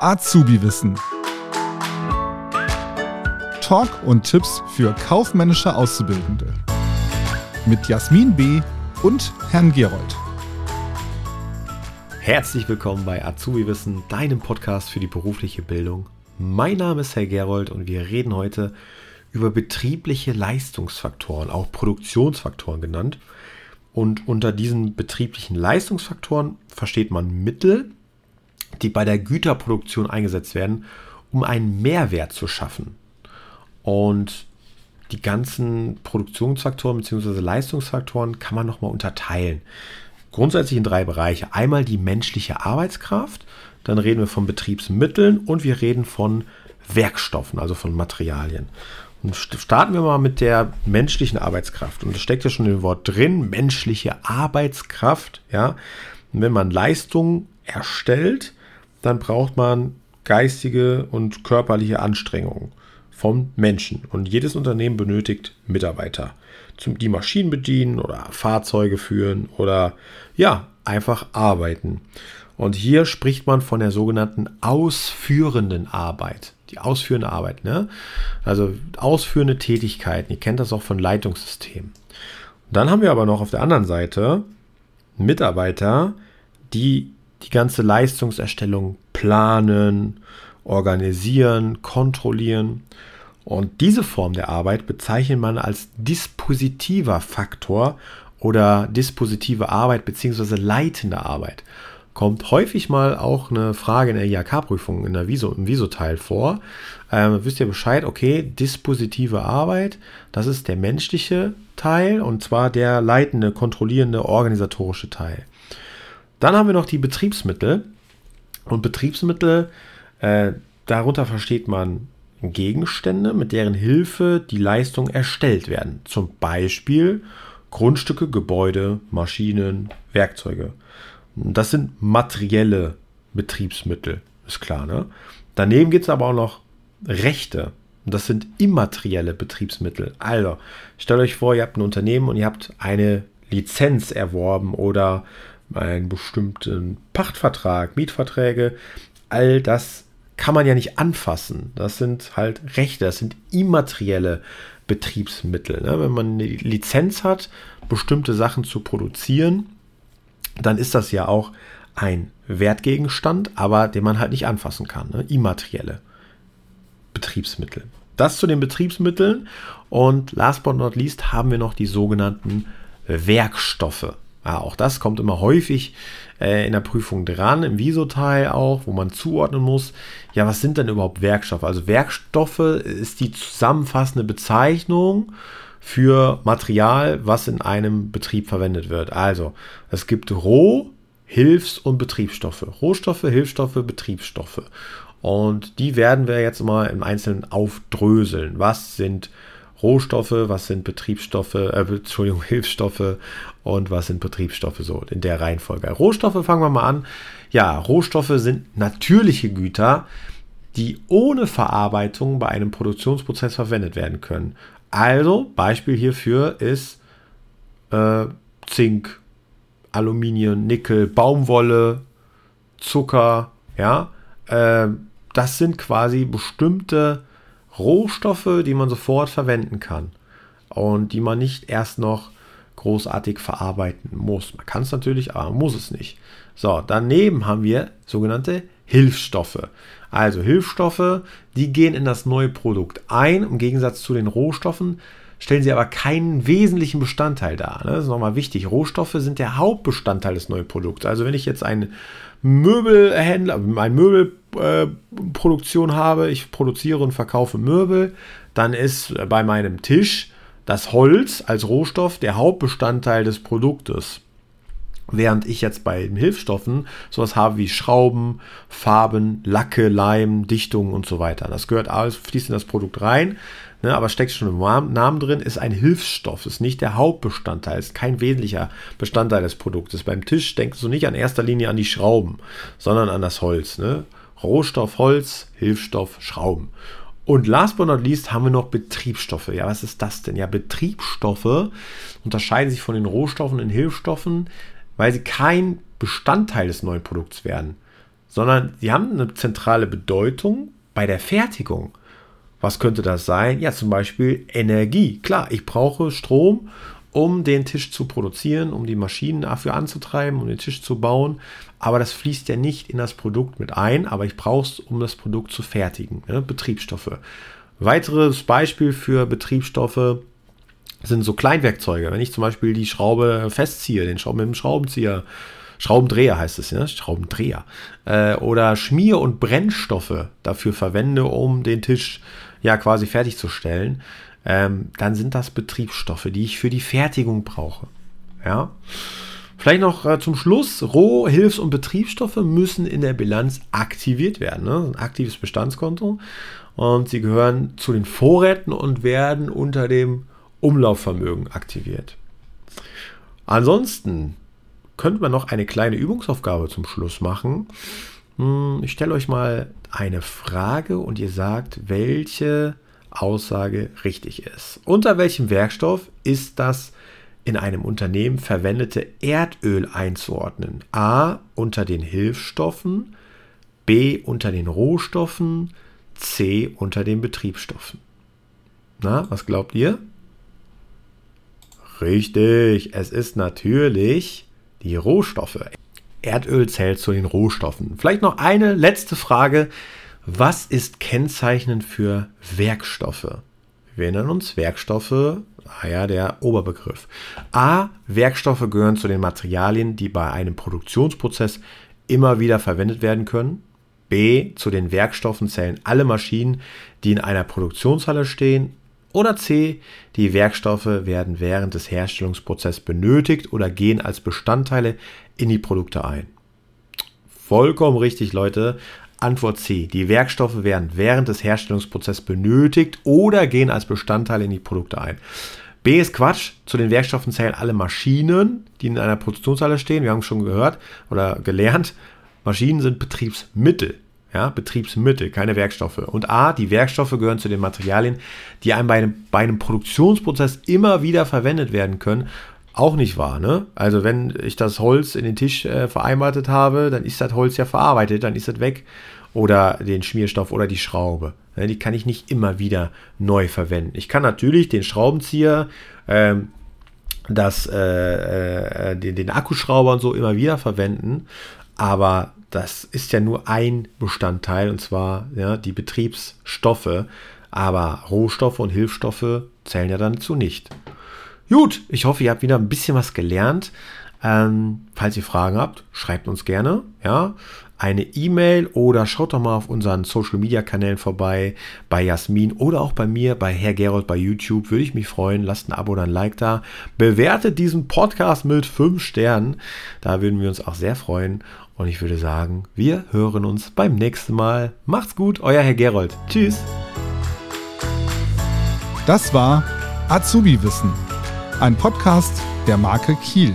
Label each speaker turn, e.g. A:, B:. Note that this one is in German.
A: Azubi-Wissen. Talk und Tipps für kaufmännische Auszubildende. Mit Jasmin B. und Herrn Gerold.
B: Herzlich willkommen bei Azubi-Wissen, deinem Podcast für die berufliche Bildung. Mein Name ist Herr Gerold und wir reden heute über betriebliche Leistungsfaktoren, auch Produktionsfaktoren genannt. Und unter diesen betrieblichen Leistungsfaktoren versteht man Mittel, die bei der Güterproduktion eingesetzt werden, um einen Mehrwert zu schaffen. Und die ganzen Produktionsfaktoren bzw. Leistungsfaktoren kann man nochmal unterteilen. Grundsätzlich in drei Bereiche. Einmal die menschliche Arbeitskraft, dann reden wir von Betriebsmitteln und wir reden von Werkstoffen, also von Materialien. Starten wir mal mit der menschlichen Arbeitskraft. Und das steckt ja schon im Wort drin, menschliche Arbeitskraft. Ja, wenn man Leistung erstellt, dann braucht man geistige und körperliche Anstrengungen vom Menschen. Und jedes Unternehmen benötigt Mitarbeiter, die Maschinen bedienen oder Fahrzeuge führen oder ja, einfach arbeiten. Und hier spricht man von der sogenannten ausführenden Arbeit die ausführende Arbeit, ne? Also ausführende Tätigkeiten. Ihr kennt das auch von Leitungssystemen. dann haben wir aber noch auf der anderen Seite Mitarbeiter, die die ganze Leistungserstellung planen, organisieren, kontrollieren. Und diese Form der Arbeit bezeichnet man als dispositiver Faktor oder dispositive Arbeit bzw. leitende Arbeit kommt häufig mal auch eine Frage in der IHK-Prüfung, in der Viso, im Viso-Teil vor. Ähm, wisst ihr Bescheid, okay, dispositive Arbeit, das ist der menschliche Teil und zwar der leitende, kontrollierende, organisatorische Teil. Dann haben wir noch die Betriebsmittel. Und Betriebsmittel, äh, darunter versteht man Gegenstände, mit deren Hilfe die Leistungen erstellt werden. Zum Beispiel Grundstücke, Gebäude, Maschinen, Werkzeuge. Das sind materielle Betriebsmittel, ist klar. Ne? Daneben gibt es aber auch noch Rechte. Das sind immaterielle Betriebsmittel. Also, stellt euch vor, ihr habt ein Unternehmen und ihr habt eine Lizenz erworben oder einen bestimmten Pachtvertrag, Mietverträge. All das kann man ja nicht anfassen. Das sind halt Rechte, das sind immaterielle Betriebsmittel. Ne? Wenn man eine Lizenz hat, bestimmte Sachen zu produzieren, dann ist das ja auch ein Wertgegenstand, aber den man halt nicht anfassen kann. Ne? Immaterielle Betriebsmittel. Das zu den Betriebsmitteln. Und last but not least haben wir noch die sogenannten Werkstoffe. Ja, auch das kommt immer häufig äh, in der Prüfung dran, im Viso-Teil auch, wo man zuordnen muss. Ja, was sind denn überhaupt Werkstoffe? Also Werkstoffe ist die zusammenfassende Bezeichnung für Material, was in einem Betrieb verwendet wird. Also, es gibt Roh-, Hilfs- und Betriebsstoffe. Rohstoffe, Hilfsstoffe, Betriebsstoffe. Und die werden wir jetzt mal im Einzelnen aufdröseln. Was sind Rohstoffe, was sind Betriebsstoffe, äh, Entschuldigung, Hilfsstoffe und was sind Betriebsstoffe so in der Reihenfolge. Rohstoffe fangen wir mal an. Ja, Rohstoffe sind natürliche Güter, die ohne Verarbeitung bei einem Produktionsprozess verwendet werden können. Also, Beispiel hierfür ist äh, Zink, Aluminium, Nickel, Baumwolle, Zucker, ja. Äh, das sind quasi bestimmte Rohstoffe, die man sofort verwenden kann und die man nicht erst noch großartig verarbeiten muss. Man kann es natürlich, aber man muss es nicht. So, daneben haben wir sogenannte Hilfsstoffe. Also Hilfsstoffe, die gehen in das neue Produkt ein. Im Gegensatz zu den Rohstoffen stellen sie aber keinen wesentlichen Bestandteil dar. Ne? Das ist nochmal wichtig. Rohstoffe sind der Hauptbestandteil des neuen Produkts. Also wenn ich jetzt einen Möbelhändler, eine Möbelproduktion äh, habe, ich produziere und verkaufe Möbel, dann ist bei meinem Tisch das Holz als Rohstoff der Hauptbestandteil des Produktes. Während ich jetzt bei den Hilfsstoffen sowas habe wie Schrauben, Farben, Lacke, Leim, Dichtung und so weiter. Das gehört alles, fließt in das Produkt rein, ne, aber steckt schon im Namen drin, ist ein Hilfsstoff, ist nicht der Hauptbestandteil, ist kein wesentlicher Bestandteil des Produktes. Beim Tisch denkst du nicht in erster Linie an die Schrauben, sondern an das Holz. Ne? Rohstoff, Holz, Hilfsstoff, Schrauben. Und last but not least haben wir noch Betriebsstoffe. Ja, was ist das denn? Ja, Betriebsstoffe unterscheiden sich von den Rohstoffen und Hilfsstoffen weil sie kein Bestandteil des neuen Produkts werden, sondern sie haben eine zentrale Bedeutung bei der Fertigung. Was könnte das sein? Ja, zum Beispiel Energie. Klar, ich brauche Strom, um den Tisch zu produzieren, um die Maschinen dafür anzutreiben, um den Tisch zu bauen. Aber das fließt ja nicht in das Produkt mit ein, aber ich brauche es, um das Produkt zu fertigen. Ne? Betriebsstoffe. Weiteres Beispiel für Betriebsstoffe sind so Kleinwerkzeuge. Wenn ich zum Beispiel die Schraube festziehe, den Schrauben mit dem Schraubenzieher, Schraubendreher heißt es, ne? Schraubendreher. Äh, oder Schmier- und Brennstoffe dafür verwende, um den Tisch ja quasi fertigzustellen, ähm, dann sind das Betriebsstoffe, die ich für die Fertigung brauche. Ja. Vielleicht noch äh, zum Schluss, Roh-, Hilfs- und Betriebsstoffe müssen in der Bilanz aktiviert werden. Ne? Ein aktives Bestandskonto. Und sie gehören zu den Vorräten und werden unter dem Umlaufvermögen aktiviert. Ansonsten könnte man noch eine kleine Übungsaufgabe zum Schluss machen. Hm, ich stelle euch mal eine Frage und ihr sagt, welche Aussage richtig ist. Unter welchem Werkstoff ist das in einem Unternehmen verwendete Erdöl einzuordnen? A unter den Hilfsstoffen, B unter den Rohstoffen, C unter den Betriebsstoffen. Na, was glaubt ihr? Richtig, es ist natürlich die Rohstoffe. Erdöl zählt zu den Rohstoffen. Vielleicht noch eine letzte Frage. Was ist kennzeichnend für Werkstoffe? Wir erinnern uns, Werkstoffe, ah ja, der Oberbegriff. A, Werkstoffe gehören zu den Materialien, die bei einem Produktionsprozess immer wieder verwendet werden können. B, zu den Werkstoffen zählen alle Maschinen, die in einer Produktionshalle stehen oder C, die Werkstoffe werden während des Herstellungsprozesses benötigt oder gehen als Bestandteile in die Produkte ein. Vollkommen richtig, Leute. Antwort C. Die Werkstoffe werden während des Herstellungsprozesses benötigt oder gehen als Bestandteile in die Produkte ein. B ist Quatsch. Zu den Werkstoffen zählen alle Maschinen, die in einer Produktionshalle stehen. Wir haben schon gehört oder gelernt, Maschinen sind Betriebsmittel. Ja, Betriebsmittel, keine Werkstoffe. Und A, die Werkstoffe gehören zu den Materialien, die einem bei einem, bei einem Produktionsprozess immer wieder verwendet werden können. Auch nicht wahr, ne? Also wenn ich das Holz in den Tisch äh, vereinbartet habe, dann ist das Holz ja verarbeitet, dann ist das weg. Oder den Schmierstoff oder die Schraube. Ne? Die kann ich nicht immer wieder neu verwenden. Ich kann natürlich den Schraubenzieher, ähm, das, äh, äh, den, den Akkuschrauber und so immer wieder verwenden. Aber das ist ja nur ein Bestandteil und zwar ja, die Betriebsstoffe. Aber Rohstoffe und Hilfsstoffe zählen ja dann dazu nicht. Gut, ich hoffe, ihr habt wieder ein bisschen was gelernt. Ähm, falls ihr Fragen habt, schreibt uns gerne. Ja, eine E-Mail oder schaut doch mal auf unseren Social Media Kanälen vorbei, bei Jasmin oder auch bei mir, bei Herr Gerold bei YouTube. Würde ich mich freuen. Lasst ein Abo oder ein Like da. Bewertet diesen Podcast mit 5 Sternen. Da würden wir uns auch sehr freuen. Und ich würde sagen, wir hören uns beim nächsten Mal. Macht's gut, euer Herr Gerold. Tschüss.
A: Das war Azubi Wissen, ein Podcast der Marke Kiel.